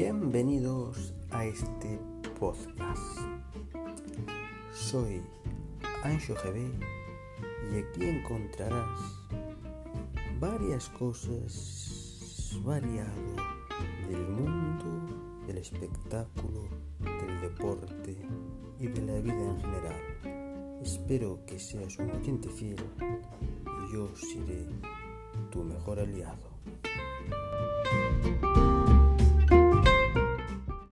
Bienvenidos a este podcast. Soy Ancho GB y aquí encontrarás varias cosas variado del mundo, del espectáculo, del deporte y de la vida en general. Espero que seas un oyente fiel y yo seré tu mejor aliado.